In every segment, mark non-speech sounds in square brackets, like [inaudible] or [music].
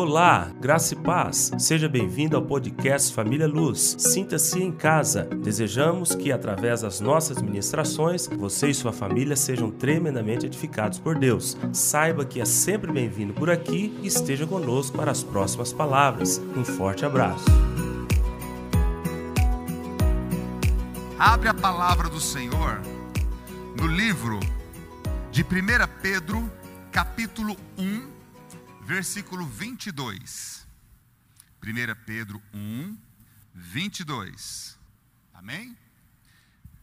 Olá, graça e paz. Seja bem-vindo ao podcast Família Luz. Sinta-se em casa. Desejamos que, através das nossas ministrações, você e sua família sejam tremendamente edificados por Deus. Saiba que é sempre bem-vindo por aqui e esteja conosco para as próximas palavras. Um forte abraço. Abre a palavra do Senhor no livro de 1 Pedro, capítulo 1 versículo 22. 1 Pedro 1, 22. Amém?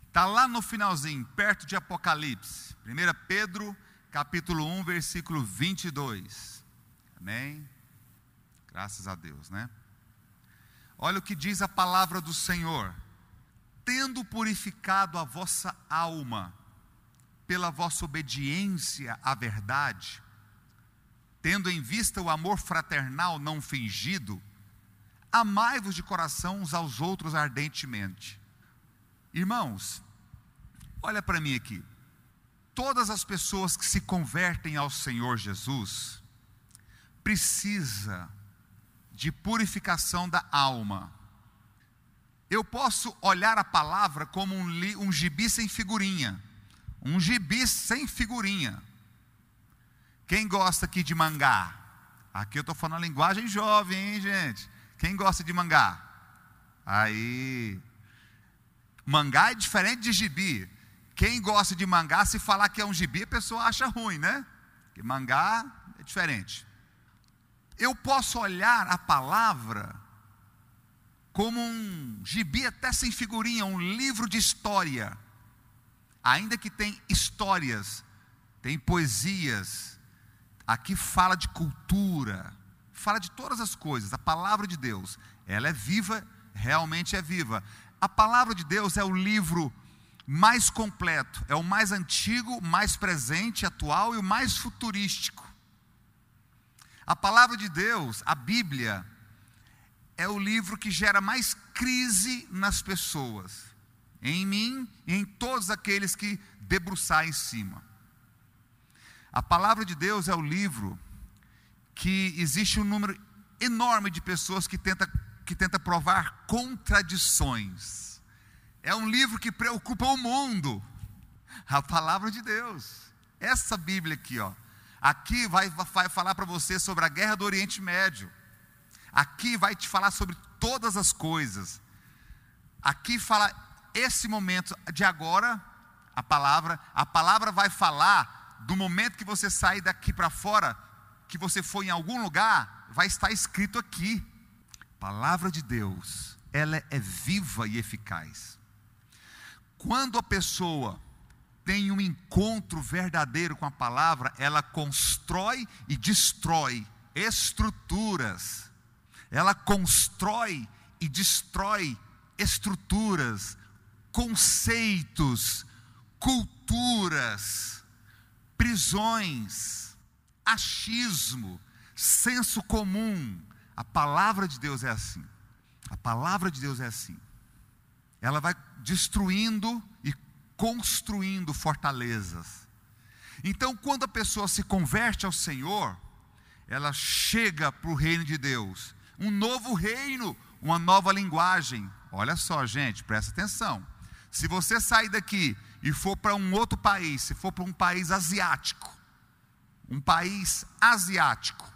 Está lá no finalzinho, perto de Apocalipse. 1 Pedro, capítulo 1, versículo 22. Amém? Graças a Deus, né? Olha o que diz a palavra do Senhor. Tendo purificado a vossa alma pela vossa obediência à verdade, tendo em vista o amor fraternal não fingido, amai-vos de coração uns aos outros ardentemente. Irmãos, olha para mim aqui. Todas as pessoas que se convertem ao Senhor Jesus precisa de purificação da alma. Eu posso olhar a palavra como um, um gibi sem figurinha, um gibi sem figurinha. Quem gosta aqui de mangá? Aqui eu estou falando a linguagem jovem, hein, gente? Quem gosta de mangá? Aí. Mangá é diferente de gibi. Quem gosta de mangá, se falar que é um gibi, a pessoa acha ruim, né? Porque mangá é diferente. Eu posso olhar a palavra como um gibi até sem figurinha, um livro de história. Ainda que tem histórias, tem poesias, Aqui fala de cultura, fala de todas as coisas. A palavra de Deus, ela é viva, realmente é viva. A palavra de Deus é o livro mais completo, é o mais antigo, mais presente, atual e o mais futurístico. A palavra de Deus, a Bíblia, é o livro que gera mais crise nas pessoas, em mim e em todos aqueles que debruçar em cima. A palavra de Deus é o livro que existe um número enorme de pessoas que tenta, que tenta provar contradições. É um livro que preocupa o mundo. A palavra de Deus. Essa Bíblia aqui, ó. Aqui vai, vai falar para você sobre a guerra do Oriente Médio. Aqui vai te falar sobre todas as coisas. Aqui fala esse momento de agora, a palavra, a palavra vai falar do momento que você sair daqui para fora, que você foi em algum lugar, vai estar escrito aqui. Palavra de Deus, ela é viva e eficaz. Quando a pessoa tem um encontro verdadeiro com a palavra, ela constrói e destrói estruturas. Ela constrói e destrói estruturas, conceitos, culturas prisões, achismo, senso comum. A palavra de Deus é assim. A palavra de Deus é assim. Ela vai destruindo e construindo fortalezas. Então, quando a pessoa se converte ao Senhor, ela chega para o reino de Deus, um novo reino, uma nova linguagem. Olha só, gente, presta atenção. Se você sair daqui e for para um outro país, se for para um país asiático, um país asiático,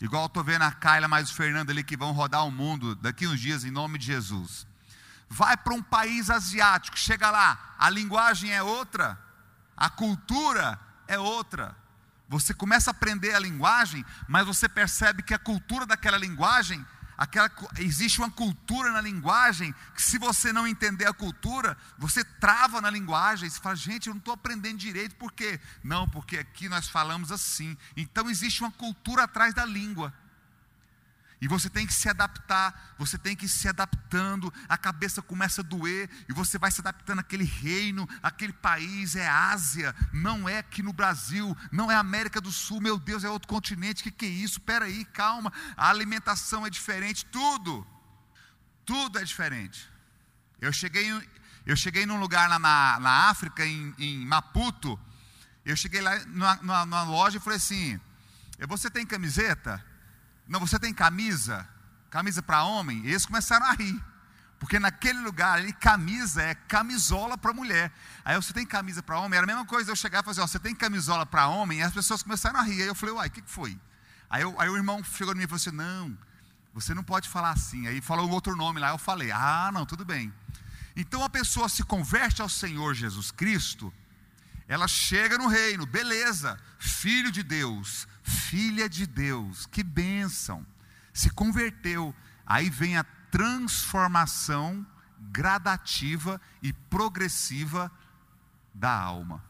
igual estou vendo a Kyla mais o Fernando ali que vão rodar o mundo daqui uns dias em nome de Jesus. Vai para um país asiático, chega lá, a linguagem é outra, a cultura é outra. Você começa a aprender a linguagem, mas você percebe que a cultura daquela linguagem aquela, existe uma cultura na linguagem que se você não entender a cultura, você trava na linguagem, você fala, gente, eu não estou aprendendo direito, por quê? Não, porque aqui nós falamos assim. Então existe uma cultura atrás da língua. E você tem que se adaptar, você tem que ir se adaptando, a cabeça começa a doer, e você vai se adaptando àquele reino, aquele país, é Ásia, não é aqui no Brasil, não é América do Sul, meu Deus, é outro continente, que, que é isso? Espera aí, calma, a alimentação é diferente, tudo, tudo é diferente. Eu cheguei, eu cheguei num lugar lá na, na África, em, em Maputo, eu cheguei lá numa, numa, numa loja e falei assim, você tem camiseta? Não, você tem camisa? Camisa para homem? E eles começaram a rir. Porque naquele lugar ali, camisa é camisola para mulher. Aí você tem camisa para homem, era a mesma coisa eu chegar e fazer, assim, você tem camisola para homem? E as pessoas começaram a rir. Aí eu falei, uai, o que, que foi? Aí, eu, aí o irmão chegou em mim e falou assim: não, você não pode falar assim. Aí falou um outro nome lá, eu falei, ah, não, tudo bem. Então a pessoa se converte ao Senhor Jesus Cristo, ela chega no reino, beleza, filho de Deus, filha de Deus, que bênção, se converteu, aí vem a transformação gradativa e progressiva da alma.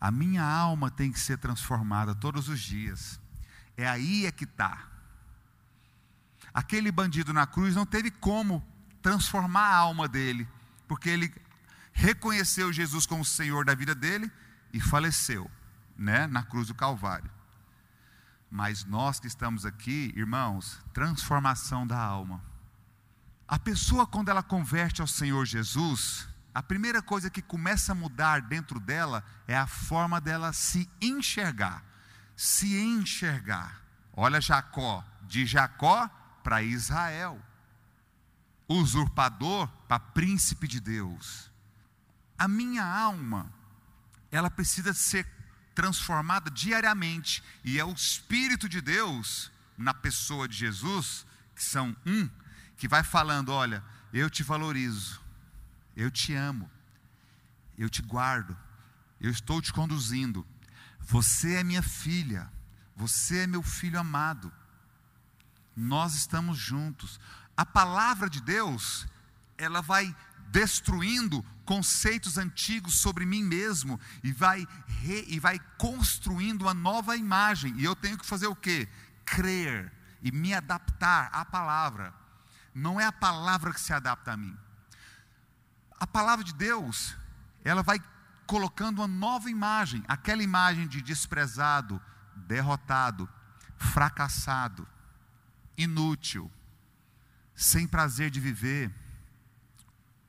A minha alma tem que ser transformada todos os dias. É aí é que está. Aquele bandido na cruz não teve como transformar a alma dele, porque ele reconheceu Jesus como Senhor da vida dele e faleceu, né, na cruz do Calvário. Mas nós que estamos aqui, irmãos, transformação da alma. A pessoa, quando ela converte ao Senhor Jesus, a primeira coisa que começa a mudar dentro dela é a forma dela se enxergar. Se enxergar. Olha Jacó, de Jacó para Israel. Usurpador para príncipe de Deus. A minha alma, ela precisa ser transformada diariamente, e é o Espírito de Deus, na pessoa de Jesus, que são um, que vai falando: olha, eu te valorizo, eu te amo, eu te guardo, eu estou te conduzindo. Você é minha filha, você é meu filho amado. Nós estamos juntos. A palavra de Deus, ela vai destruindo conceitos antigos sobre mim mesmo e vai re, e vai construindo uma nova imagem. E eu tenho que fazer o quê? Crer e me adaptar à palavra. Não é a palavra que se adapta a mim a palavra de Deus, ela vai colocando uma nova imagem, aquela imagem de desprezado, derrotado, fracassado, inútil, sem prazer de viver,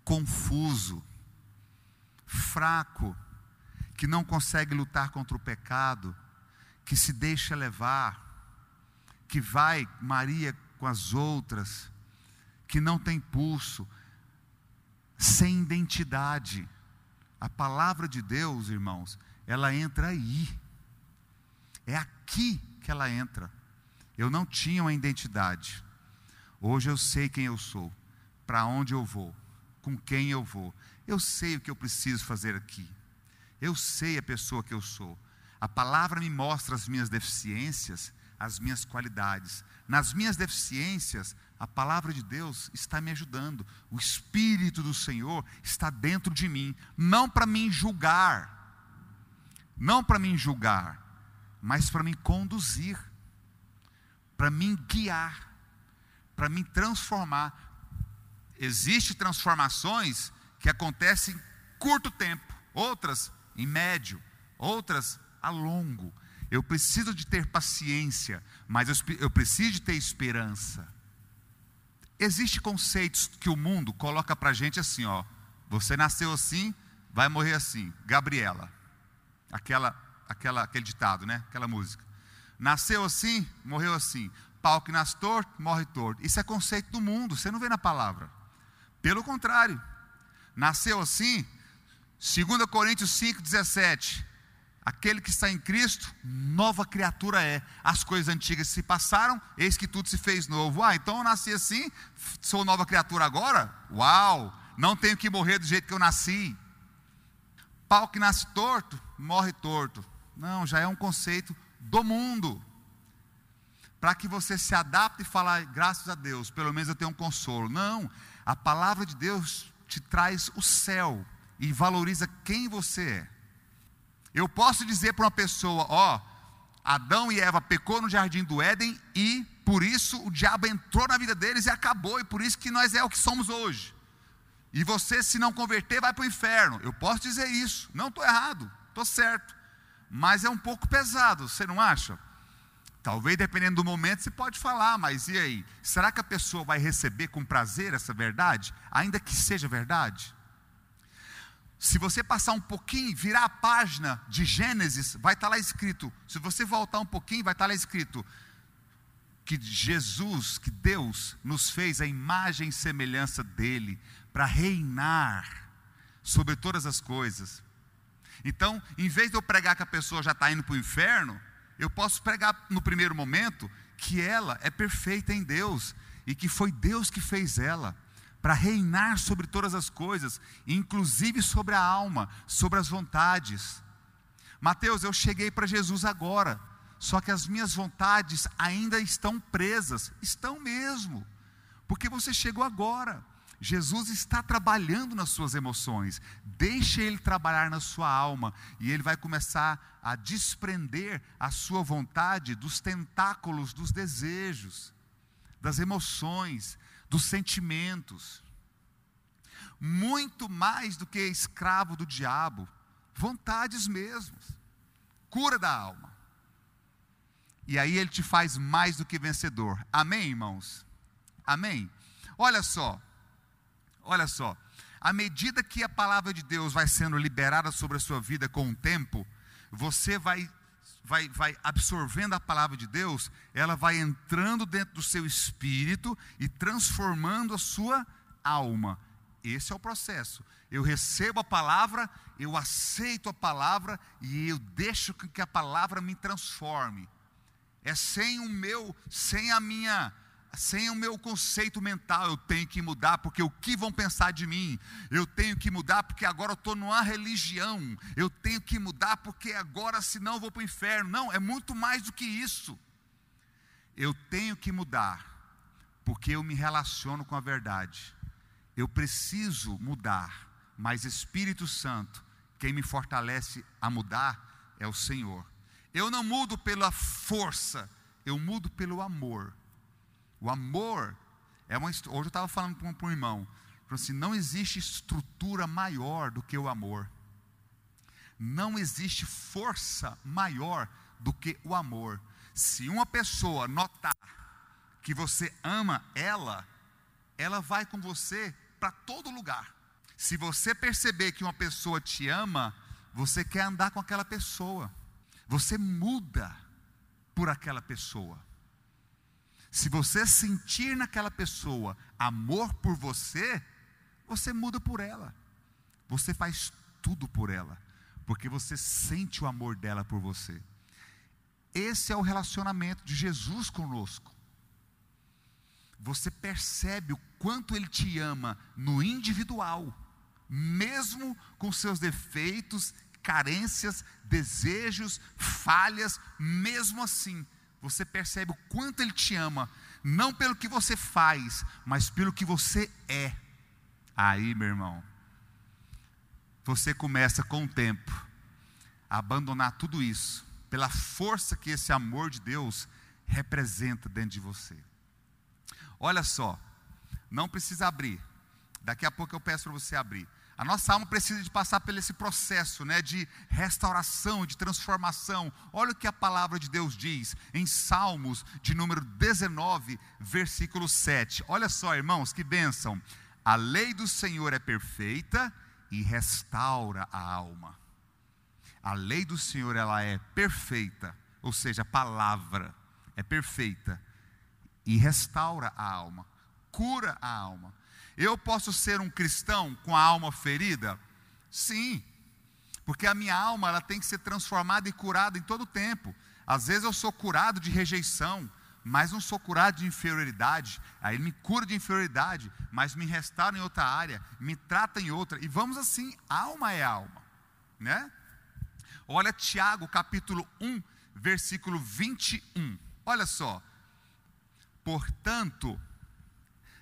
confuso, fraco, que não consegue lutar contra o pecado, que se deixa levar, que vai Maria com as outras, que não tem pulso, sem identidade. A palavra de Deus, irmãos, ela entra aí. É aqui que ela entra. Eu não tinha uma identidade. Hoje eu sei quem eu sou, para onde eu vou, com quem eu vou. Eu sei o que eu preciso fazer aqui. Eu sei a pessoa que eu sou. A palavra me mostra as minhas deficiências, as minhas qualidades. Nas minhas deficiências, a palavra de Deus está me ajudando. O Espírito do Senhor está dentro de mim, não para me julgar, não para me julgar, mas para me conduzir, para me guiar, para me transformar. Existem transformações que acontecem em curto tempo, outras em médio, outras a longo. Eu preciso de ter paciência, mas eu, eu preciso de ter esperança. Existem conceitos que o mundo coloca para a gente assim, ó. Você nasceu assim, vai morrer assim. Gabriela. Aquela, aquela, aquele ditado, né? Aquela música. Nasceu assim, morreu assim. Pau que nasce torto, morre torto. Isso é conceito do mundo, você não vê na palavra. Pelo contrário. Nasceu assim, 2 Coríntios 5, 17. Aquele que está em Cristo, nova criatura é. As coisas antigas se passaram, eis que tudo se fez novo. Ah, então eu nasci assim, sou nova criatura agora? Uau! Não tenho que morrer do jeito que eu nasci. Pau que nasce torto, morre torto. Não, já é um conceito do mundo. Para que você se adapte e falar, graças a Deus, pelo menos eu tenho um consolo. Não, a palavra de Deus te traz o céu e valoriza quem você é. Eu posso dizer para uma pessoa: ó, Adão e Eva pecou no jardim do Éden e por isso o diabo entrou na vida deles e acabou, e por isso que nós é o que somos hoje. E você, se não converter, vai para o inferno. Eu posso dizer isso, não estou errado, estou certo. Mas é um pouco pesado, você não acha? Talvez dependendo do momento você pode falar, mas e aí? Será que a pessoa vai receber com prazer essa verdade, ainda que seja verdade? Se você passar um pouquinho, virar a página de Gênesis, vai estar lá escrito. Se você voltar um pouquinho, vai estar lá escrito: que Jesus, que Deus nos fez a imagem e semelhança dele para reinar sobre todas as coisas. Então, em vez de eu pregar que a pessoa já está indo para o inferno, eu posso pregar no primeiro momento que ela é perfeita em Deus e que foi Deus que fez ela para reinar sobre todas as coisas, inclusive sobre a alma, sobre as vontades. Mateus, eu cheguei para Jesus agora, só que as minhas vontades ainda estão presas, estão mesmo, porque você chegou agora. Jesus está trabalhando nas suas emoções, deixe Ele trabalhar na sua alma, e Ele vai começar a desprender a sua vontade dos tentáculos dos desejos, das emoções, dos sentimentos. Muito mais do que escravo do diabo, vontades mesmas, cura da alma. E aí Ele te faz mais do que vencedor. Amém, irmãos? Amém? Olha só. Olha só, à medida que a palavra de Deus vai sendo liberada sobre a sua vida com o tempo, você vai vai, vai absorvendo a palavra de Deus, ela vai entrando dentro do seu espírito e transformando a sua alma. Esse é o processo. Eu recebo a palavra, eu aceito a palavra e eu deixo que a palavra me transforme. É sem o meu, sem a minha sem o meu conceito mental, eu tenho que mudar, porque o que vão pensar de mim? Eu tenho que mudar, porque agora eu estou numa religião. Eu tenho que mudar, porque agora, senão, eu vou para o inferno. Não, é muito mais do que isso. Eu tenho que mudar, porque eu me relaciono com a verdade. Eu preciso mudar, mas Espírito Santo, quem me fortalece a mudar é o Senhor. Eu não mudo pela força, eu mudo pelo amor. O amor é uma. Hoje eu estava falando para um, irmão, assim, não existe estrutura maior do que o amor. Não existe força maior do que o amor. Se uma pessoa notar que você ama ela, ela vai com você para todo lugar. Se você perceber que uma pessoa te ama, você quer andar com aquela pessoa. Você muda por aquela pessoa. Se você sentir naquela pessoa amor por você, você muda por ela. Você faz tudo por ela, porque você sente o amor dela por você. Esse é o relacionamento de Jesus conosco. Você percebe o quanto ele te ama no individual, mesmo com seus defeitos, carências, desejos, falhas, mesmo assim você percebe o quanto Ele te ama, não pelo que você faz, mas pelo que você é. Aí, meu irmão, você começa com o tempo a abandonar tudo isso, pela força que esse amor de Deus representa dentro de você. Olha só, não precisa abrir, daqui a pouco eu peço para você abrir. A nossa alma precisa de passar por esse processo né, de restauração, de transformação. Olha o que a palavra de Deus diz em Salmos, de número 19, versículo 7. Olha só, irmãos, que bênção. A lei do Senhor é perfeita e restaura a alma. A lei do Senhor ela é perfeita, ou seja, a palavra é perfeita e restaura a alma, cura a alma. Eu posso ser um cristão com a alma ferida? Sim, porque a minha alma ela tem que ser transformada e curada em todo o tempo. Às vezes eu sou curado de rejeição, mas não sou curado de inferioridade. Aí ele me cura de inferioridade, mas me restaura em outra área, me trata em outra. E vamos assim, alma é alma, né? Olha Tiago, capítulo 1, versículo 21. Olha só. Portanto,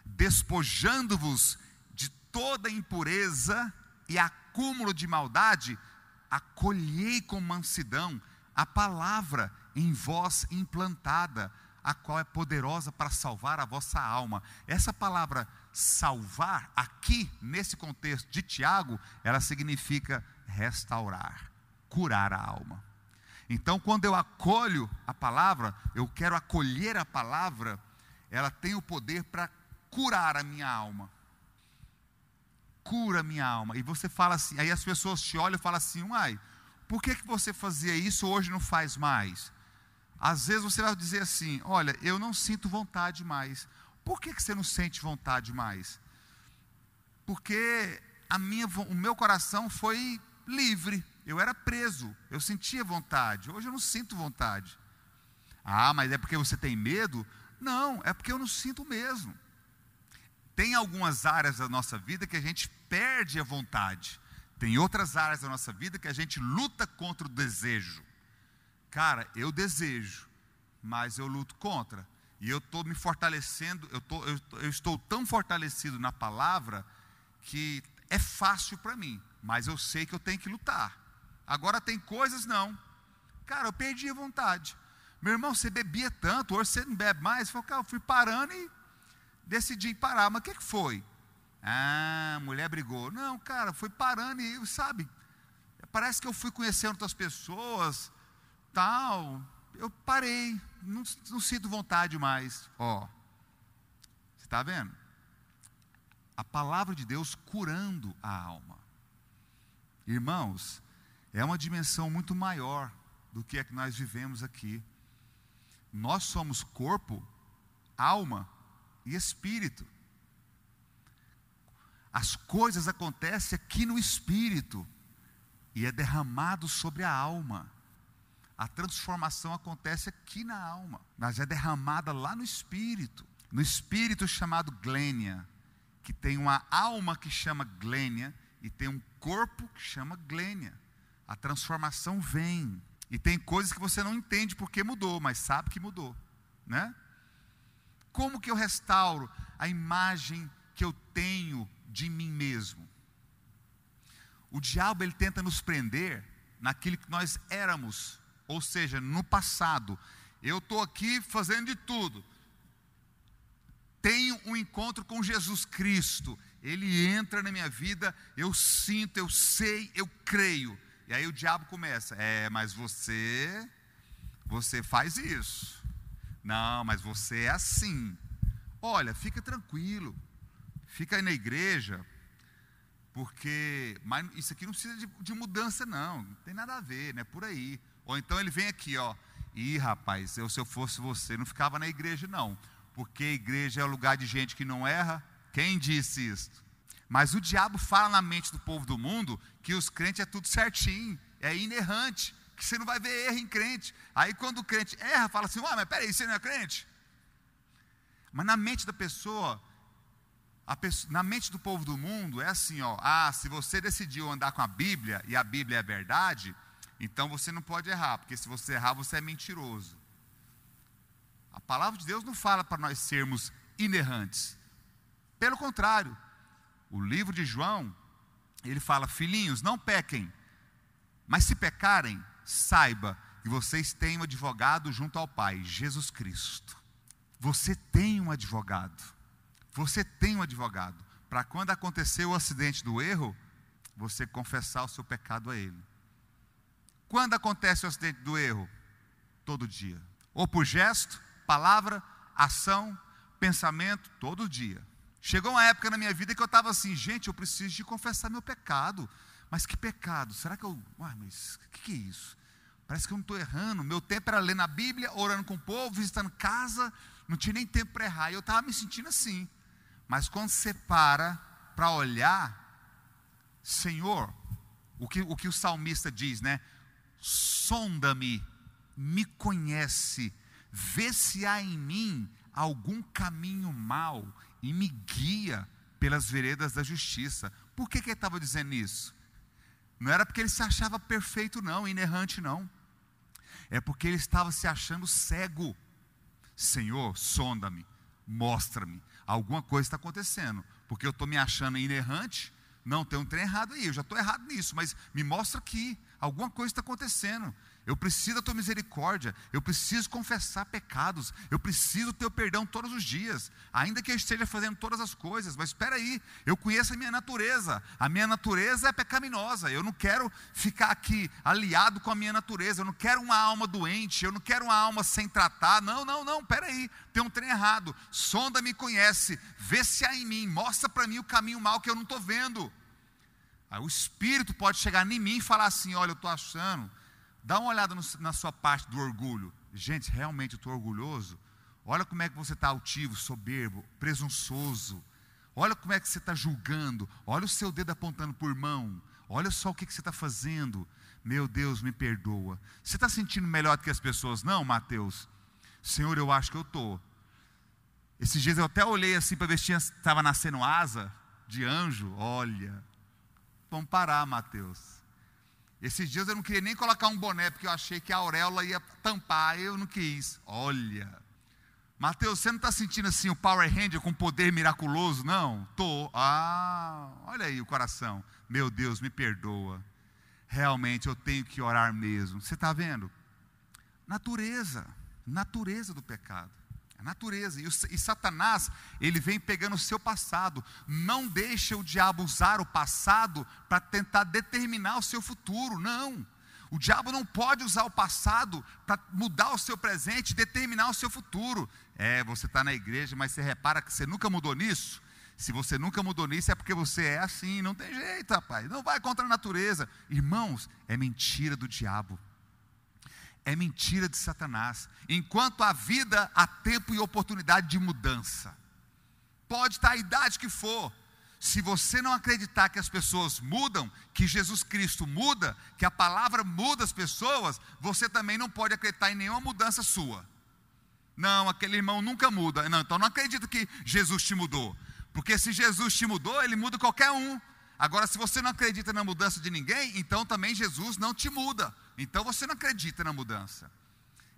despojando-vos de toda impureza e acúmulo de maldade, acolhei com mansidão a palavra em vós implantada, a qual é poderosa para salvar a vossa alma. Essa palavra salvar, aqui, nesse contexto de Tiago, ela significa restaurar, curar a alma. Então, quando eu acolho a palavra, eu quero acolher a palavra, ela tem o poder para curar a minha alma. Cura a minha alma. E você fala assim, aí as pessoas te olham e falam assim, uai, por que, que você fazia isso hoje não faz mais? Às vezes você vai dizer assim: Olha, eu não sinto vontade mais. Por que, que você não sente vontade mais? Porque a minha, o meu coração foi livre. Eu era preso. Eu sentia vontade. Hoje eu não sinto vontade. Ah, mas é porque você tem medo? Não, é porque eu não sinto mesmo. Tem algumas áreas da nossa vida que a gente perde a vontade. Tem outras áreas da nossa vida que a gente luta contra o desejo. Cara, eu desejo, mas eu luto contra. E eu estou me fortalecendo, eu, tô, eu, eu estou tão fortalecido na palavra que é fácil para mim, mas eu sei que eu tenho que lutar. Agora tem coisas não. Cara, eu perdi a vontade. Meu irmão, você bebia tanto, hoje você não bebe mais. Eu, falei, cara, eu fui parando e decidi parar. Mas o que, que foi? Ah, a mulher brigou. Não, cara, foi parando e, sabe, parece que eu fui conhecendo outras pessoas, tal. Eu parei, não, não sinto vontade mais. Ó, você está vendo? A palavra de Deus curando a alma. Irmãos, é uma dimensão muito maior do que é que nós vivemos aqui. Nós somos corpo, alma e espírito. As coisas acontecem aqui no espírito e é derramado sobre a alma. A transformação acontece aqui na alma, mas é derramada lá no espírito. No espírito chamado glênia, que tem uma alma que chama glênia e tem um corpo que chama glênia. A transformação vem. E tem coisas que você não entende porque mudou, mas sabe que mudou, né? Como que eu restauro a imagem que eu tenho de mim mesmo? O diabo ele tenta nos prender naquilo que nós éramos, ou seja, no passado. Eu estou aqui fazendo de tudo. Tenho um encontro com Jesus Cristo. Ele entra na minha vida, eu sinto, eu sei, eu creio. E aí o diabo começa: É, mas você, você faz isso. Não, mas você é assim. Olha, fica tranquilo. Fica aí na igreja, porque mas isso aqui não precisa de, de, mudança, não. Não tem nada a ver, não é por aí. Ou então ele vem aqui, ó. Ih, rapaz, eu, se eu fosse você, não ficava na igreja, não. Porque a igreja é o lugar de gente que não erra. Quem disse isso? Mas o diabo fala na mente do povo do mundo que os crentes é tudo certinho, é inerrante, você não vai ver erro em crente. Aí quando o crente erra, fala assim: Ué, mas peraí, você não é crente? Mas na mente da pessoa, pessoa, na mente do povo do mundo, é assim: ó, ah, se você decidiu andar com a Bíblia e a Bíblia é verdade, então você não pode errar, porque se você errar, você é mentiroso. A palavra de Deus não fala para nós sermos inerrantes. Pelo contrário, o livro de João, ele fala: Filhinhos, não pequem, mas se pecarem, saiba que vocês têm um advogado junto ao Pai, Jesus Cristo. Você tem um advogado. Você tem um advogado. Para quando acontecer o acidente do erro, você confessar o seu pecado a Ele. Quando acontece o acidente do erro? Todo dia. Ou por gesto, palavra, ação, pensamento, todo dia. Chegou uma época na minha vida que eu estava assim, gente, eu preciso de confessar meu pecado. Mas que pecado? Será que eu. Uai, mas o que, que é isso? Parece que eu não estou errando. Meu tempo era ler na Bíblia, orando com o povo, visitando casa, não tinha nem tempo para errar. E eu estava me sentindo assim. Mas quando você para para olhar, Senhor, o que, o que o salmista diz, né? Sonda-me, me conhece, vê se há em mim algum caminho mau e me guia pelas veredas da justiça. Por que, que ele estava dizendo isso? Não era porque ele se achava perfeito, não, inerrante, não. É porque ele estava se achando cego. Senhor, sonda-me, mostra-me. Alguma coisa está acontecendo. Porque eu estou me achando inerrante. Não, tem um trem errado aí. Eu já estou errado nisso, mas me mostra aqui. Alguma coisa está acontecendo. Eu preciso da tua misericórdia, eu preciso confessar pecados, eu preciso ter o perdão todos os dias, ainda que eu esteja fazendo todas as coisas, mas espera aí, eu conheço a minha natureza, a minha natureza é pecaminosa, eu não quero ficar aqui aliado com a minha natureza, eu não quero uma alma doente, eu não quero uma alma sem tratar, não, não, não, espera aí, tem um trem errado, sonda me conhece, vê se há em mim, mostra para mim o caminho mal que eu não estou vendo, aí o Espírito pode chegar em mim e falar assim, olha eu estou achando, Dá uma olhada no, na sua parte do orgulho. Gente, realmente eu estou orgulhoso. Olha como é que você está altivo, soberbo, presunçoso. Olha como é que você está julgando. Olha o seu dedo apontando por mão. Olha só o que, que você está fazendo. Meu Deus, me perdoa. Você está sentindo melhor do que as pessoas? Não, Mateus. Senhor, eu acho que eu estou. Esses dias eu até olhei assim para ver se estava nascendo asa de anjo. Olha, vamos parar, Mateus. Esses dias eu não queria nem colocar um boné, porque eu achei que a auréola ia tampar, eu não quis. Olha, Mateus, você não está sentindo assim o Power Ranger com poder miraculoso? Não, tô. Ah, olha aí o coração. Meu Deus, me perdoa. Realmente eu tenho que orar mesmo. Você está vendo? Natureza, natureza do pecado. A natureza. E, o, e, Satanás, ele vem pegando o seu passado. Não deixa o diabo usar o passado para tentar determinar o seu futuro. Não. O diabo não pode usar o passado para mudar o seu presente, determinar o seu futuro. É, você está na igreja, mas você repara que você nunca mudou nisso? Se você nunca mudou nisso, é porque você é assim, não tem jeito, rapaz. Não vai contra a natureza. Irmãos, é mentira do diabo é mentira de Satanás. Enquanto a vida, há tempo e oportunidade de mudança. Pode estar a idade que for. Se você não acreditar que as pessoas mudam, que Jesus Cristo muda, que a palavra muda as pessoas, você também não pode acreditar em nenhuma mudança sua. Não, aquele irmão nunca muda. Não, então não acredito que Jesus te mudou. Porque se Jesus te mudou, ele muda qualquer um. Agora, se você não acredita na mudança de ninguém, então também Jesus não te muda. Então você não acredita na mudança.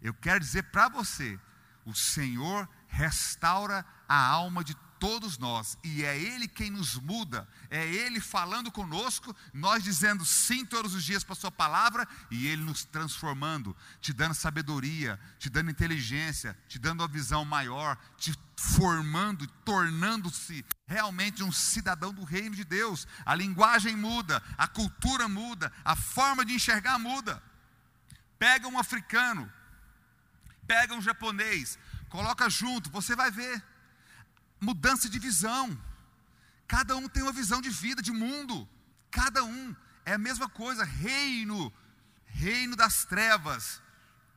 Eu quero dizer para você: o Senhor restaura a alma de todos nós, e é Ele quem nos muda, é Ele falando conosco, nós dizendo sim todos os dias para a Sua palavra, e Ele nos transformando, te dando sabedoria, te dando inteligência, te dando uma visão maior, te formando, tornando-se realmente um cidadão do reino de Deus. A linguagem muda, a cultura muda, a forma de enxergar muda. Pega um africano, pega um japonês, coloca junto, você vai ver. Mudança de visão. Cada um tem uma visão de vida, de mundo. Cada um é a mesma coisa. Reino, reino das trevas.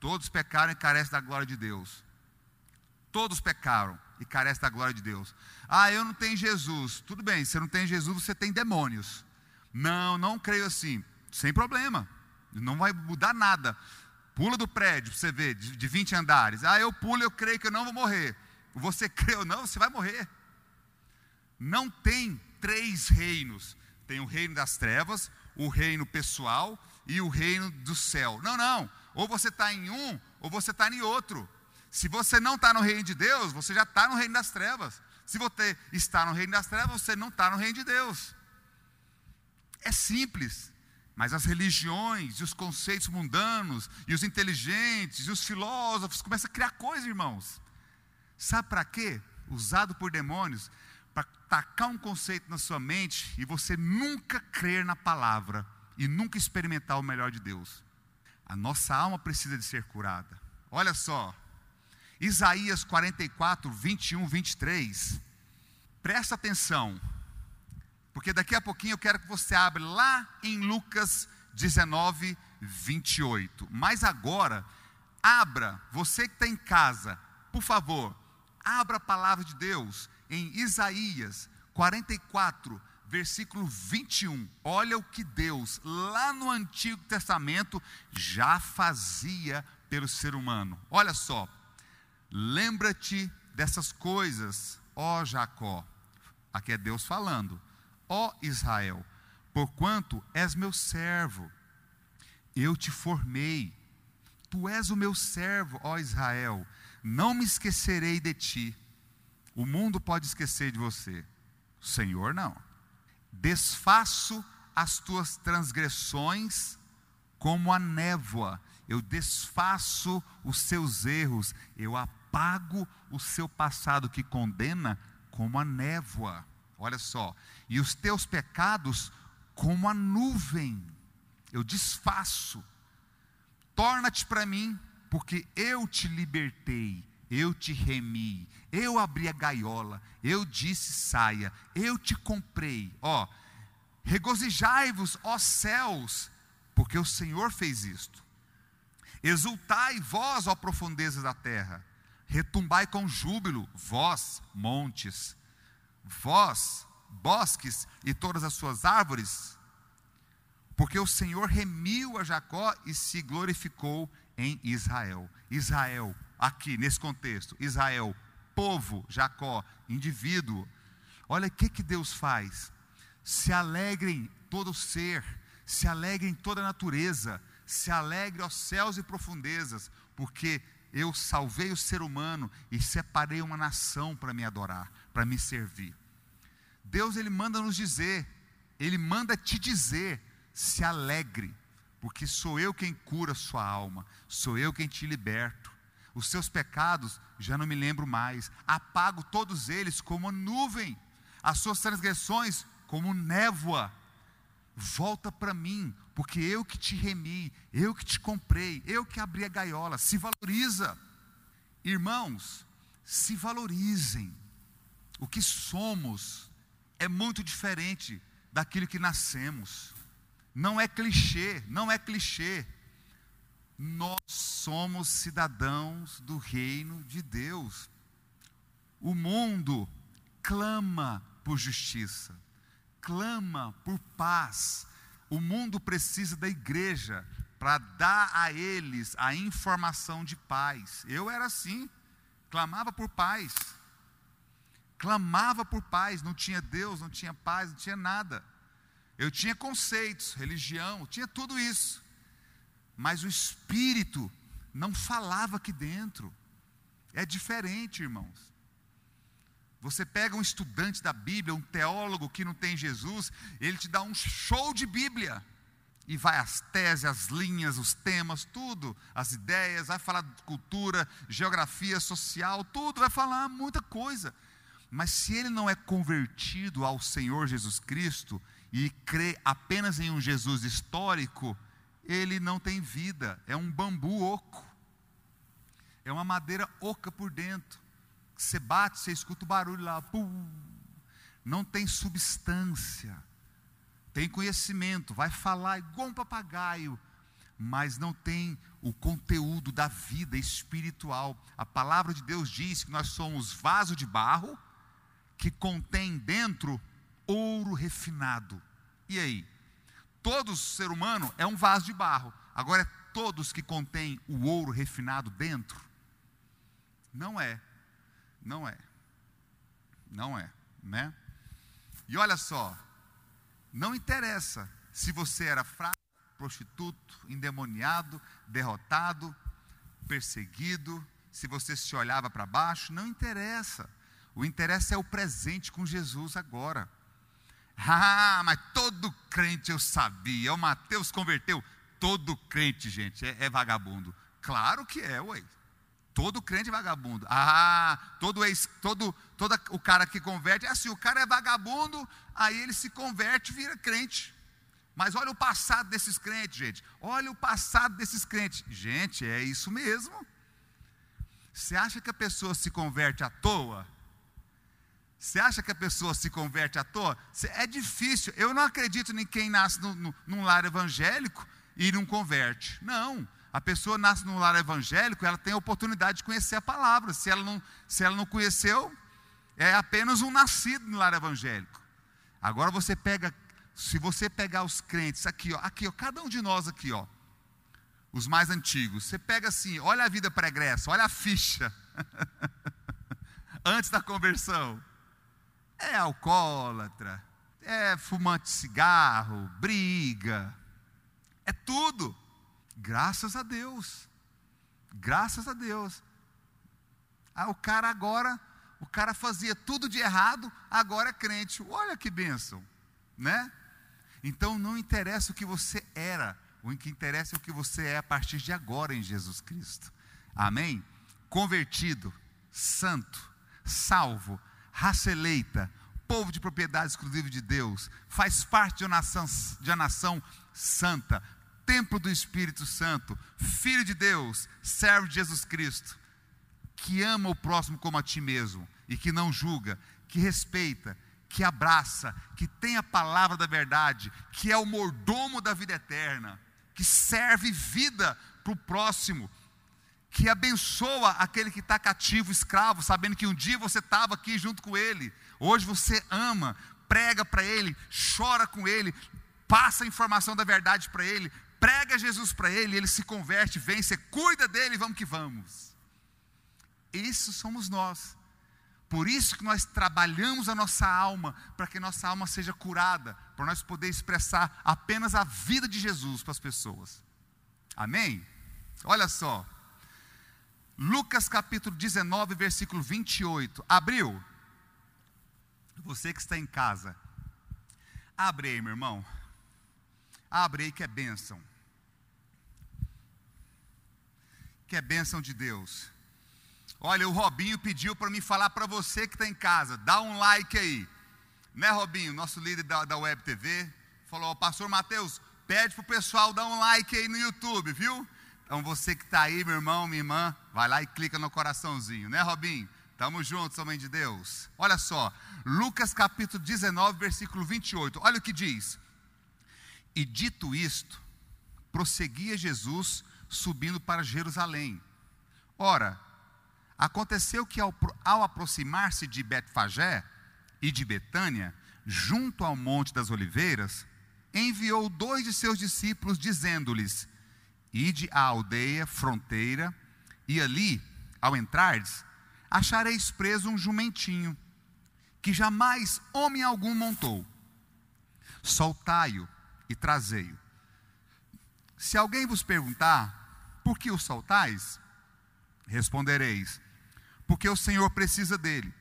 Todos pecaram e carecem da glória de Deus. Todos pecaram e carecem da glória de Deus. Ah, eu não tenho Jesus. Tudo bem, você não tem Jesus, você tem demônios. Não, não creio assim. Sem problema. Não vai mudar nada. Pula do prédio, você vê, de, de 20 andares. Ah, eu pulo, eu creio que eu não vou morrer. Você [laughs] crê ou não, você vai morrer. Não tem três reinos. Tem o reino das trevas, o reino pessoal e o reino do céu. Não, não. Ou você está em um, ou você está em outro. Se você não está no reino de Deus, você já está no reino das trevas. Se você está no reino das trevas, você não está no reino de Deus. É simples. Mas as religiões e os conceitos mundanos, e os inteligentes, e os filósofos começam a criar coisas, irmãos. Sabe para quê? Usado por demônios, para tacar um conceito na sua mente e você nunca crer na palavra e nunca experimentar o melhor de Deus. A nossa alma precisa de ser curada. Olha só, Isaías 44, 21, 23. Presta atenção. Porque daqui a pouquinho eu quero que você abra lá em Lucas 19, 28. Mas agora, abra, você que está em casa, por favor, abra a palavra de Deus em Isaías 44, versículo 21. Olha o que Deus, lá no Antigo Testamento, já fazia pelo ser humano. Olha só, lembra-te dessas coisas, ó Jacó. Aqui é Deus falando ó Israel, porquanto és meu servo, eu te formei, tu és o meu servo, ó Israel, não me esquecerei de ti. O mundo pode esquecer de você, o Senhor não. Desfaço as tuas transgressões como a névoa, eu desfaço os seus erros, eu apago o seu passado que condena como a névoa. Olha só, e os teus pecados como a nuvem, eu desfaço. Torna-te para mim, porque eu te libertei, eu te remi, eu abri a gaiola, eu disse saia, eu te comprei. Ó, regozijai-vos, ó céus, porque o Senhor fez isto. Exultai vós, ó profundezas da terra, retumbai com júbilo, vós, montes, vós, bosques e todas as suas árvores, porque o Senhor remiu a Jacó e se glorificou em Israel. Israel, aqui nesse contexto, Israel, povo, Jacó, indivíduo. Olha o que, que Deus faz. Se alegrem todo ser, se alegrem toda a natureza, se alegre aos céus e profundezas, porque eu salvei o ser humano e separei uma nação para me adorar, para me servir. Deus ele manda nos dizer, ele manda te dizer, se alegre, porque sou eu quem cura sua alma, sou eu quem te liberto. Os seus pecados já não me lembro mais, apago todos eles como nuvem, as suas transgressões como névoa. Volta para mim, porque eu que te remi, eu que te comprei, eu que abri a gaiola. Se valoriza. Irmãos, se valorizem. O que somos é muito diferente daquilo que nascemos. Não é clichê, não é clichê. Nós somos cidadãos do reino de Deus. O mundo clama por justiça, clama por paz. O mundo precisa da igreja para dar a eles a informação de paz. Eu era assim, clamava por paz. Clamava por paz, não tinha Deus, não tinha paz, não tinha nada. Eu tinha conceitos, religião, tinha tudo isso. Mas o espírito não falava aqui dentro. É diferente, irmãos. Você pega um estudante da Bíblia, um teólogo que não tem Jesus, ele te dá um show de Bíblia. E vai as teses, as linhas, os temas, tudo, as ideias, vai falar de cultura, geografia social, tudo, vai falar muita coisa. Mas se ele não é convertido ao Senhor Jesus Cristo e crê apenas em um Jesus histórico, ele não tem vida, é um bambu oco, é uma madeira oca por dentro. Você bate, você escuta o barulho lá, pum, não tem substância, tem conhecimento, vai falar igual um papagaio, mas não tem o conteúdo da vida espiritual. A palavra de Deus diz que nós somos vaso de barro que contém dentro ouro refinado. E aí? Todo ser humano é um vaso de barro. Agora é todos que contêm o ouro refinado dentro? Não é. Não é. Não é, né? E olha só, não interessa se você era fraco, prostituto, endemoniado, derrotado, perseguido, se você se olhava para baixo, não interessa. O interesse é o presente com Jesus agora. Ah, mas todo crente eu sabia. O Mateus converteu. Todo crente, gente, é, é vagabundo. Claro que é, ué. Todo crente é vagabundo. Ah, todo, ex, todo, todo o cara que converte, é assim, o cara é vagabundo, aí ele se converte e vira crente. Mas olha o passado desses crentes, gente. Olha o passado desses crentes. Gente, é isso mesmo. Você acha que a pessoa se converte à toa? Você acha que a pessoa se converte à toa? É difícil. Eu não acredito em quem nasce no, no, num lar evangélico e não converte. Não. A pessoa nasce num lar evangélico, ela tem a oportunidade de conhecer a palavra. Se ela não, se ela não conheceu, é apenas um nascido no lar evangélico. Agora você pega, se você pegar os crentes aqui, ó, aqui, ó, cada um de nós aqui, ó, os mais antigos, você pega assim, olha a vida pregressa, olha a ficha. [laughs] Antes da conversão é alcoólatra, é fumante de cigarro, briga, é tudo. Graças a Deus. Graças a Deus. Ah, o cara agora, o cara fazia tudo de errado, agora é crente. Olha que bênção, né? Então não interessa o que você era, o que interessa é o que você é a partir de agora em Jesus Cristo. Amém? Convertido, santo, salvo, raça eleita, povo de propriedade exclusiva de Deus, faz parte de uma nação, de uma nação santa, templo do Espírito Santo, filho de Deus, servo de Jesus Cristo, que ama o próximo como a ti mesmo e que não julga, que respeita, que abraça, que tem a palavra da verdade, que é o mordomo da vida eterna, que serve vida para o próximo, que abençoa aquele que está cativo, escravo, sabendo que um dia você estava aqui junto com ele, hoje você ama, prega para ele, chora com ele, passa a informação da verdade para ele, prega Jesus para ele, ele se converte, você cuida dele, vamos que vamos. Isso somos nós. Por isso que nós trabalhamos a nossa alma, para que nossa alma seja curada, para nós poder expressar apenas a vida de Jesus para as pessoas. Amém? Olha só. Lucas capítulo 19, versículo 28. Abriu? Você que está em casa. Abre aí, meu irmão. Abre aí que é bênção. Que é bênção de Deus. Olha, o Robinho pediu para me falar para você que está em casa, dá um like aí. Né, Robinho, nosso líder da, da Web TV, falou, pastor Mateus, pede para o pessoal dar um like aí no YouTube, viu? Então você que está aí, meu irmão, minha irmã, vai lá e clica no coraçãozinho, né, Robinho? Tamo juntos, homem de Deus. Olha só, Lucas capítulo 19, versículo 28. Olha o que diz. E dito isto, prosseguia Jesus subindo para Jerusalém. Ora, Aconteceu que ao, ao aproximar-se de Betfagé e de Betânia, junto ao Monte das Oliveiras, enviou dois de seus discípulos, dizendo-lhes: Ide à aldeia fronteira, e ali, ao entrardes, achareis preso um jumentinho, que jamais homem algum montou. Soltai-o e trazei-o. Se alguém vos perguntar, por que o soltais? Respondereis: porque o Senhor precisa dele.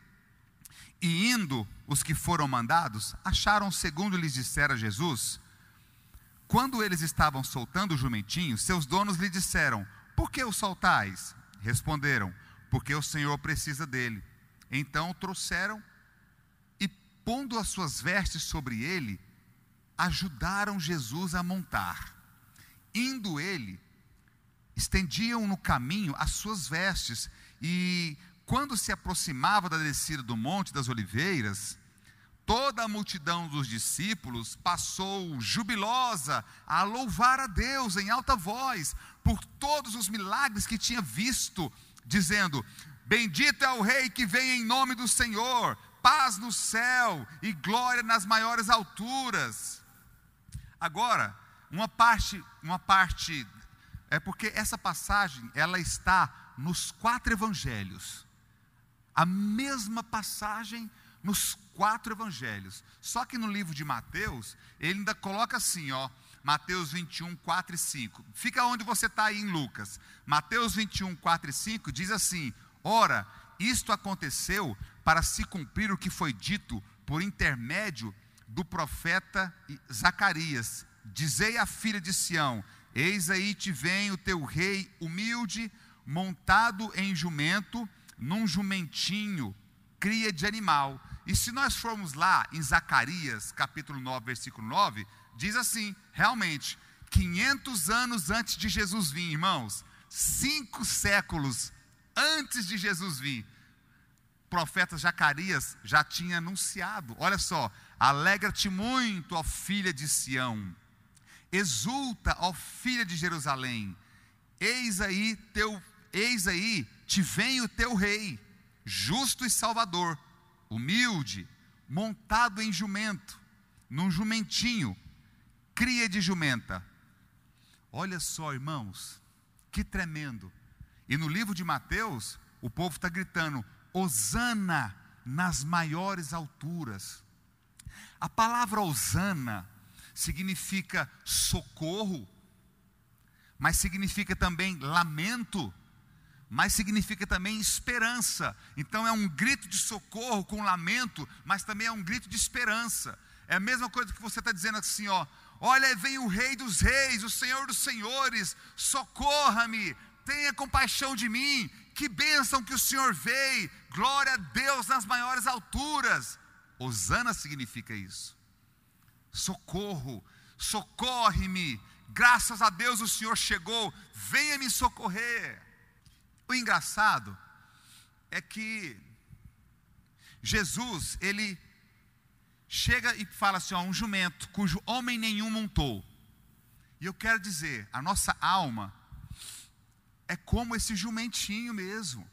E indo os que foram mandados, acharam segundo lhes dissera Jesus. Quando eles estavam soltando o jumentinho, seus donos lhe disseram: Por que o soltais? Responderam: Porque o Senhor precisa dele. Então o trouxeram e, pondo as suas vestes sobre ele, ajudaram Jesus a montar. Indo ele, estendiam no caminho as suas vestes e quando se aproximava da descida do Monte das Oliveiras, toda a multidão dos discípulos passou jubilosa a louvar a Deus em alta voz por todos os milagres que tinha visto, dizendo: Bendito é o Rei que vem em nome do Senhor, paz no céu e glória nas maiores alturas. Agora, uma parte, uma parte é porque essa passagem ela está nos quatro evangelhos a mesma passagem nos quatro evangelhos. Só que no livro de Mateus, ele ainda coloca assim, ó, Mateus 21, 4 e 5. Fica onde você está aí em Lucas. Mateus 21, 4 e 5 diz assim: Ora, isto aconteceu para se cumprir o que foi dito por intermédio do profeta Zacarias. Dizei à filha de Sião: Eis aí te vem o teu rei humilde, montado em jumento num jumentinho, cria de animal. E se nós formos lá em Zacarias, capítulo 9, versículo 9, diz assim: realmente, 500 anos antes de Jesus vir, irmãos, cinco séculos antes de Jesus vir, o profeta Zacarias já tinha anunciado: olha só, alegra-te muito, ó filha de Sião, exulta, ó filha de Jerusalém, eis aí teu, eis aí te vem o teu rei, justo e salvador, humilde, montado em jumento, num jumentinho, cria de jumenta. Olha só, irmãos, que tremendo. E no livro de Mateus, o povo está gritando: Hosana nas maiores alturas. A palavra Hosana significa socorro, mas significa também lamento mas significa também esperança. Então é um grito de socorro com lamento, mas também é um grito de esperança. É a mesma coisa que você está dizendo assim, ó. Olha, vem o Rei dos Reis, o Senhor dos Senhores, socorra-me, tenha compaixão de mim, que bênção que o Senhor veio, glória a Deus nas maiores alturas. Osana significa isso. Socorro, socorre-me, graças a Deus o Senhor chegou, venha me socorrer. O engraçado é que Jesus, ele chega e fala assim: ó, um jumento cujo homem nenhum montou. E eu quero dizer, a nossa alma, é como esse jumentinho mesmo.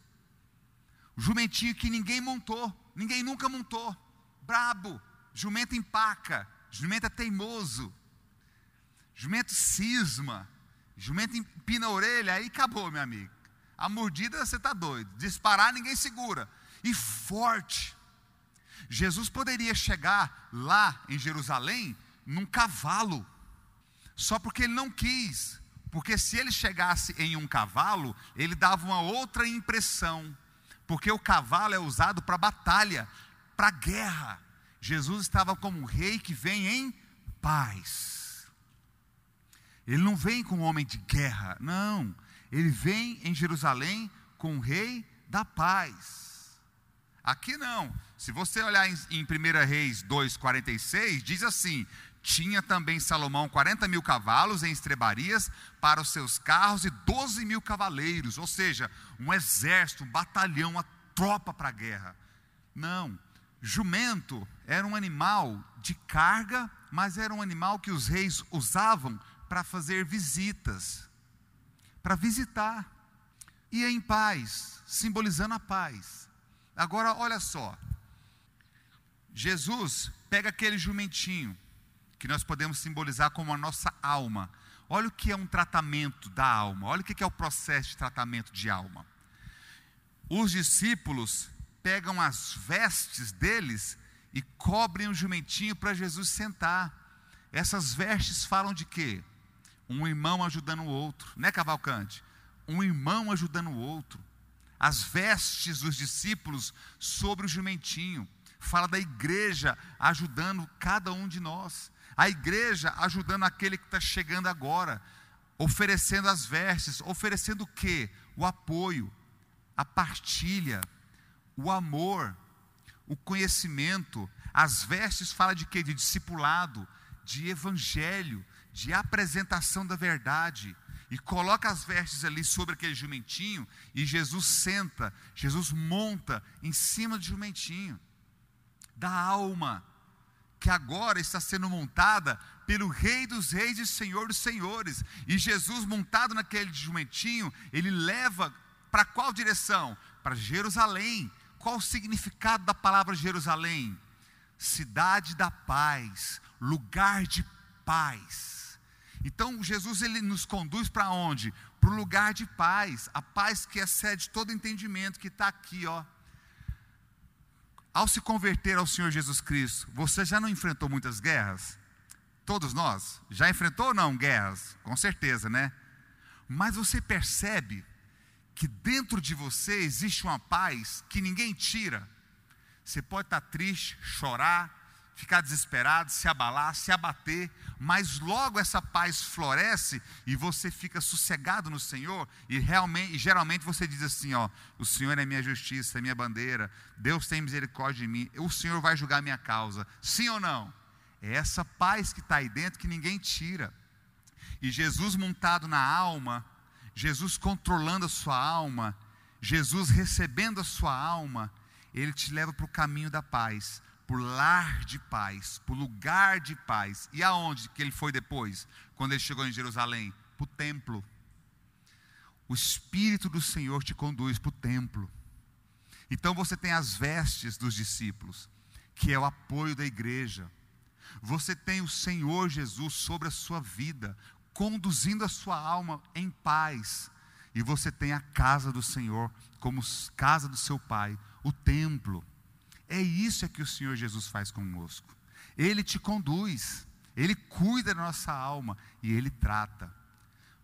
O jumentinho que ninguém montou, ninguém nunca montou. Brabo, jumento empaca, jumento é teimoso, jumento cisma, jumento empina a orelha, aí acabou, meu amigo. A mordida você está doido, disparar ninguém segura. E forte. Jesus poderia chegar lá em Jerusalém num cavalo, só porque ele não quis. Porque se ele chegasse em um cavalo, ele dava uma outra impressão. Porque o cavalo é usado para batalha, para guerra. Jesus estava como um rei que vem em paz. Ele não vem com um homem de guerra, não. Ele vem em Jerusalém com o rei da paz. Aqui não. Se você olhar em, em 1 Reis 2,46, diz assim: tinha também Salomão 40 mil cavalos em estrebarias para os seus carros e 12 mil cavaleiros, ou seja, um exército, um batalhão, uma tropa para a guerra. Não, jumento era um animal de carga, mas era um animal que os reis usavam para fazer visitas, para visitar, e em paz, simbolizando a paz. Agora, olha só, Jesus pega aquele jumentinho, que nós podemos simbolizar como a nossa alma. Olha o que é um tratamento da alma, olha o que é o processo de tratamento de alma. Os discípulos pegam as vestes deles e cobrem o jumentinho para Jesus sentar. Essas vestes falam de quê? Um irmão ajudando o outro, né, Cavalcante? Um irmão ajudando o outro. As vestes dos discípulos sobre o jumentinho fala da igreja ajudando cada um de nós a igreja ajudando aquele que está chegando agora, oferecendo as vestes, oferecendo o que? O apoio, a partilha, o amor, o conhecimento. As vestes fala de quê? De discipulado, de evangelho, de apresentação da verdade. E coloca as vestes ali sobre aquele jumentinho, e Jesus senta, Jesus monta em cima do jumentinho, da alma que agora está sendo montada pelo Rei dos Reis e Senhor dos Senhores. E Jesus, montado naquele jumentinho, ele leva para qual direção? Para Jerusalém. Qual o significado da palavra Jerusalém? Cidade da paz, lugar de paz. Então Jesus ele nos conduz para onde? Para o lugar de paz, a paz que excede todo entendimento, que está aqui, ó ao se converter ao Senhor Jesus Cristo, você já não enfrentou muitas guerras? Todos nós? Já enfrentou ou não guerras? Com certeza, né? Mas você percebe que dentro de você existe uma paz que ninguém tira. Você pode estar triste, chorar, ficar desesperado, se abalar, se abater, mas logo essa paz floresce e você fica sossegado no Senhor e realmente, e geralmente você diz assim, ó, o Senhor é minha justiça, é minha bandeira, Deus tem misericórdia de mim, o Senhor vai julgar minha causa, sim ou não? É essa paz que está aí dentro que ninguém tira. E Jesus montado na alma, Jesus controlando a sua alma, Jesus recebendo a sua alma, ele te leva para o caminho da paz por lar de paz, por lugar de paz. E aonde que ele foi depois, quando ele chegou em Jerusalém? Para o templo. O Espírito do Senhor te conduz para o templo. Então você tem as vestes dos discípulos, que é o apoio da igreja. Você tem o Senhor Jesus sobre a sua vida, conduzindo a sua alma em paz. E você tem a casa do Senhor como casa do seu Pai, o templo. É isso é que o Senhor Jesus faz conosco. Ele te conduz, ele cuida da nossa alma e ele trata.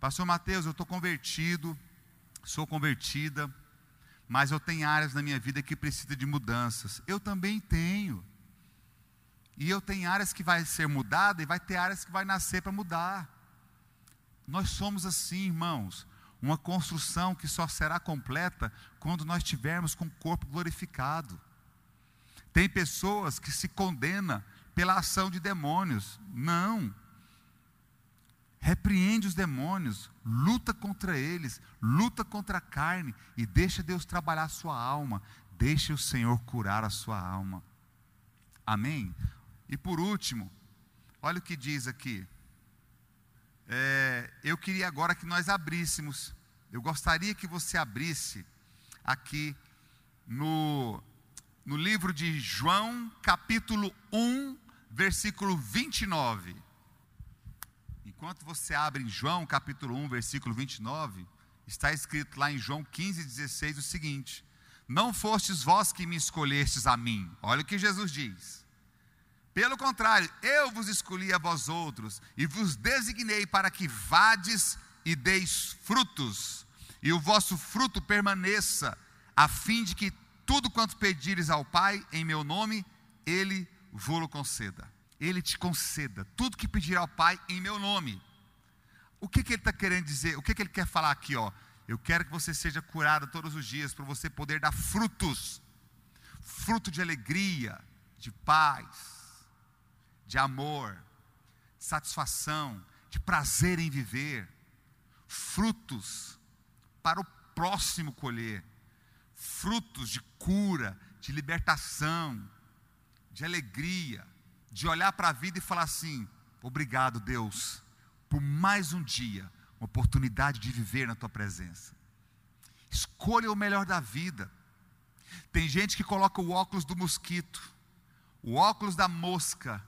Pastor Mateus, eu estou convertido, sou convertida, mas eu tenho áreas na minha vida que precisam de mudanças. Eu também tenho. E eu tenho áreas que vai ser mudada e vai ter áreas que vai nascer para mudar. Nós somos assim, irmãos, uma construção que só será completa quando nós tivermos com o corpo glorificado. Tem pessoas que se condenam pela ação de demônios. Não. Repreende os demônios, luta contra eles, luta contra a carne e deixa Deus trabalhar a sua alma, deixa o Senhor curar a sua alma. Amém? E por último, olha o que diz aqui. É, eu queria agora que nós abríssemos eu gostaria que você abrisse aqui no, no livro de João, capítulo 1, versículo 29. Enquanto você abre em João, capítulo 1, versículo 29, está escrito lá em João 15, 16 o seguinte: Não fostes vós que me escolhestes a mim. Olha o que Jesus diz. Pelo contrário, eu vos escolhi a vós outros e vos designei para que vades e deis frutos, e o vosso fruto permaneça, a fim de que tudo quanto pedires ao Pai em meu nome, ele vos conceda. Ele te conceda tudo que pedir ao Pai em meu nome. O que, que ele está querendo dizer? O que, que ele quer falar aqui? Ó? Eu quero que você seja curado todos os dias para você poder dar frutos fruto de alegria, de paz, de amor, de satisfação, de prazer em viver, frutos para o próximo colher, frutos de cura, de libertação, de alegria, de olhar para a vida e falar assim: obrigado, Deus, por mais um dia, uma oportunidade de viver na tua presença. Escolha o melhor da vida. Tem gente que coloca o óculos do mosquito, o óculos da mosca,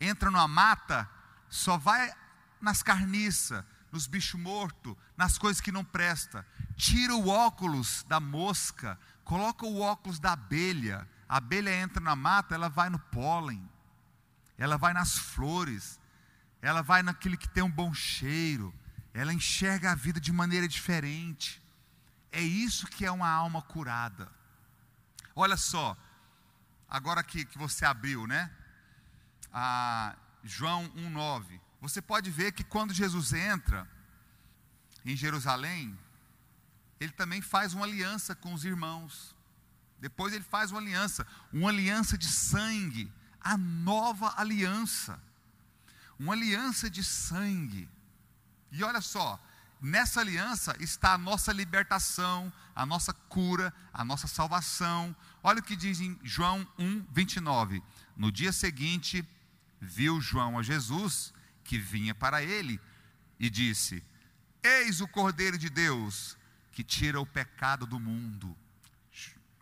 entra numa mata, só vai nas carniças, nos bichos mortos, nas coisas que não presta. Tira o óculos da mosca, coloca o óculos da abelha. A abelha entra na mata, ela vai no pólen, ela vai nas flores, ela vai naquele que tem um bom cheiro, ela enxerga a vida de maneira diferente. É isso que é uma alma curada. Olha só, agora que, que você abriu, né? A João 1,9. Você pode ver que quando Jesus entra em Jerusalém, ele também faz uma aliança com os irmãos. Depois ele faz uma aliança, uma aliança de sangue, a nova aliança uma aliança de sangue. E olha só, nessa aliança está a nossa libertação, a nossa cura, a nossa salvação. Olha o que diz em João 1, 29. No dia seguinte, viu João a Jesus, que vinha para ele, e disse: Eis o Cordeiro de Deus, que tira o pecado do mundo.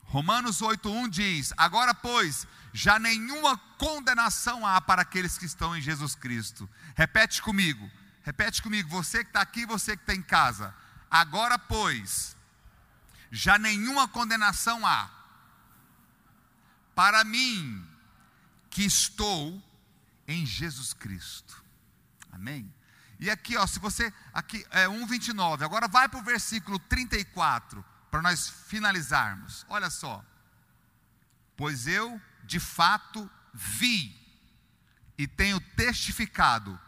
Romanos 8,1 diz: Agora, pois, já nenhuma condenação há para aqueles que estão em Jesus Cristo. Repete comigo, repete comigo, você que está aqui, você que está em casa. Agora, pois, já nenhuma condenação há para mim que estou em Jesus Cristo. Amém? E aqui, ó, se você, aqui é 1,29, agora vai para o versículo 34 para nós finalizarmos. Olha só. Pois eu, de fato, vi e tenho testificado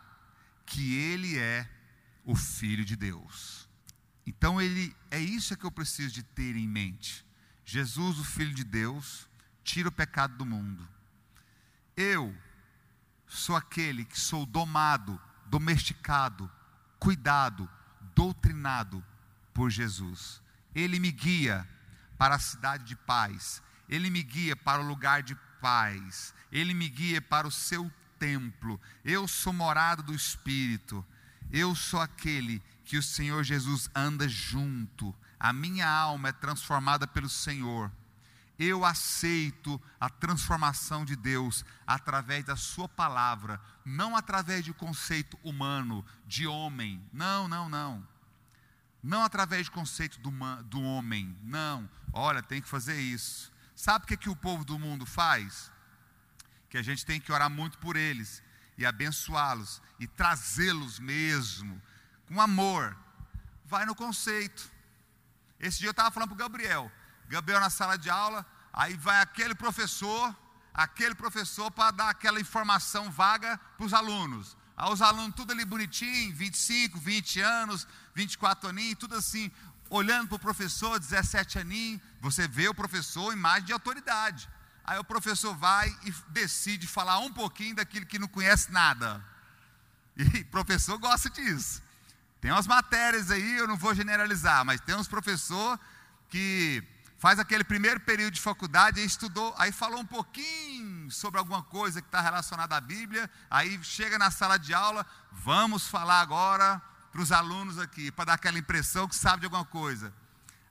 que ele é o filho de Deus. Então ele é isso que eu preciso de ter em mente. Jesus, o filho de Deus, tira o pecado do mundo. Eu sou aquele que sou domado, domesticado, cuidado, doutrinado por Jesus. Ele me guia para a cidade de paz, Ele me guia para o lugar de paz, Ele me guia para o seu templo. Eu sou morado do Espírito, eu sou aquele que o Senhor Jesus anda junto, a minha alma é transformada pelo Senhor. Eu aceito a transformação de Deus através da Sua palavra, não através de conceito humano, de homem. Não, não, não não através de conceito do, do homem, não, olha, tem que fazer isso. Sabe o que, que o povo do mundo faz? Que a gente tem que orar muito por eles e abençoá-los e trazê-los mesmo com amor. Vai no conceito. Esse dia eu estava falando para o Gabriel. Gabriel na sala de aula, aí vai aquele professor, aquele professor para dar aquela informação vaga para os alunos. Aí os alunos tudo ali bonitinho, 25, 20 anos, 24 aninhos, tudo assim, olhando para o professor, 17 aninhos, você vê o professor, imagem de autoridade. Aí o professor vai e decide falar um pouquinho daquilo que não conhece nada. E [laughs] professor gosta disso. Tem umas matérias aí, eu não vou generalizar, mas tem uns professor que faz aquele primeiro período de faculdade, aí estudou, aí falou um pouquinho sobre alguma coisa que está relacionada à Bíblia, aí chega na sala de aula, vamos falar agora para os alunos aqui, para dar aquela impressão que sabe de alguma coisa.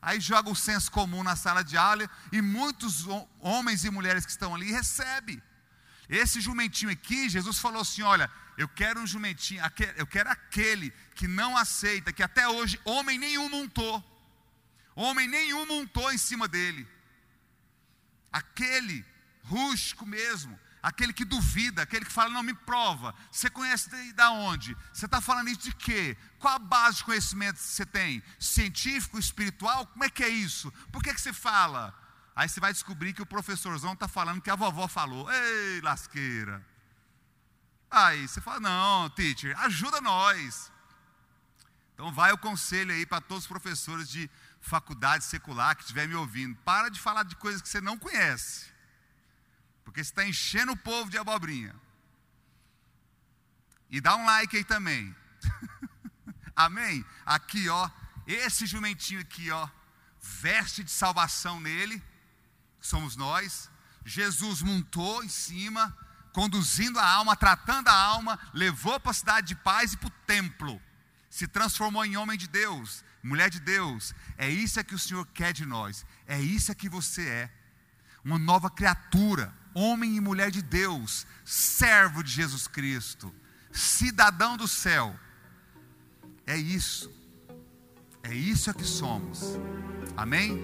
Aí joga o senso comum na sala de aula e muitos homens e mulheres que estão ali recebem. Esse jumentinho aqui, Jesus falou assim: olha, eu quero um jumentinho, eu quero aquele que não aceita, que até hoje homem nenhum montou, homem nenhum montou em cima dele. Aquele rústico mesmo, aquele que duvida, aquele que fala, não me prova. Você conhece da onde? Você está falando isso de quê? Qual a base de conhecimento que você tem? Científico, espiritual? Como é que é isso? Por que, que você fala? Aí você vai descobrir que o professorzão está falando que a vovó falou. Ei, lasqueira. Aí você fala, não, teacher, ajuda nós. Então vai o conselho aí para todos os professores de faculdade secular que estiver me ouvindo. Para de falar de coisas que você não conhece. Porque você está enchendo o povo de abobrinha. E dá um like aí também. [laughs] Amém? Aqui, ó, esse jumentinho aqui, ó, veste de salvação nele, que somos nós. Jesus montou em cima, conduzindo a alma, tratando a alma, levou para a cidade de paz e para o templo. Se transformou em homem de Deus, mulher de Deus. É isso que o Senhor quer de nós. É isso que você é. Uma nova criatura homem e mulher de Deus, servo de Jesus Cristo, cidadão do céu. É isso. É isso que somos. Amém?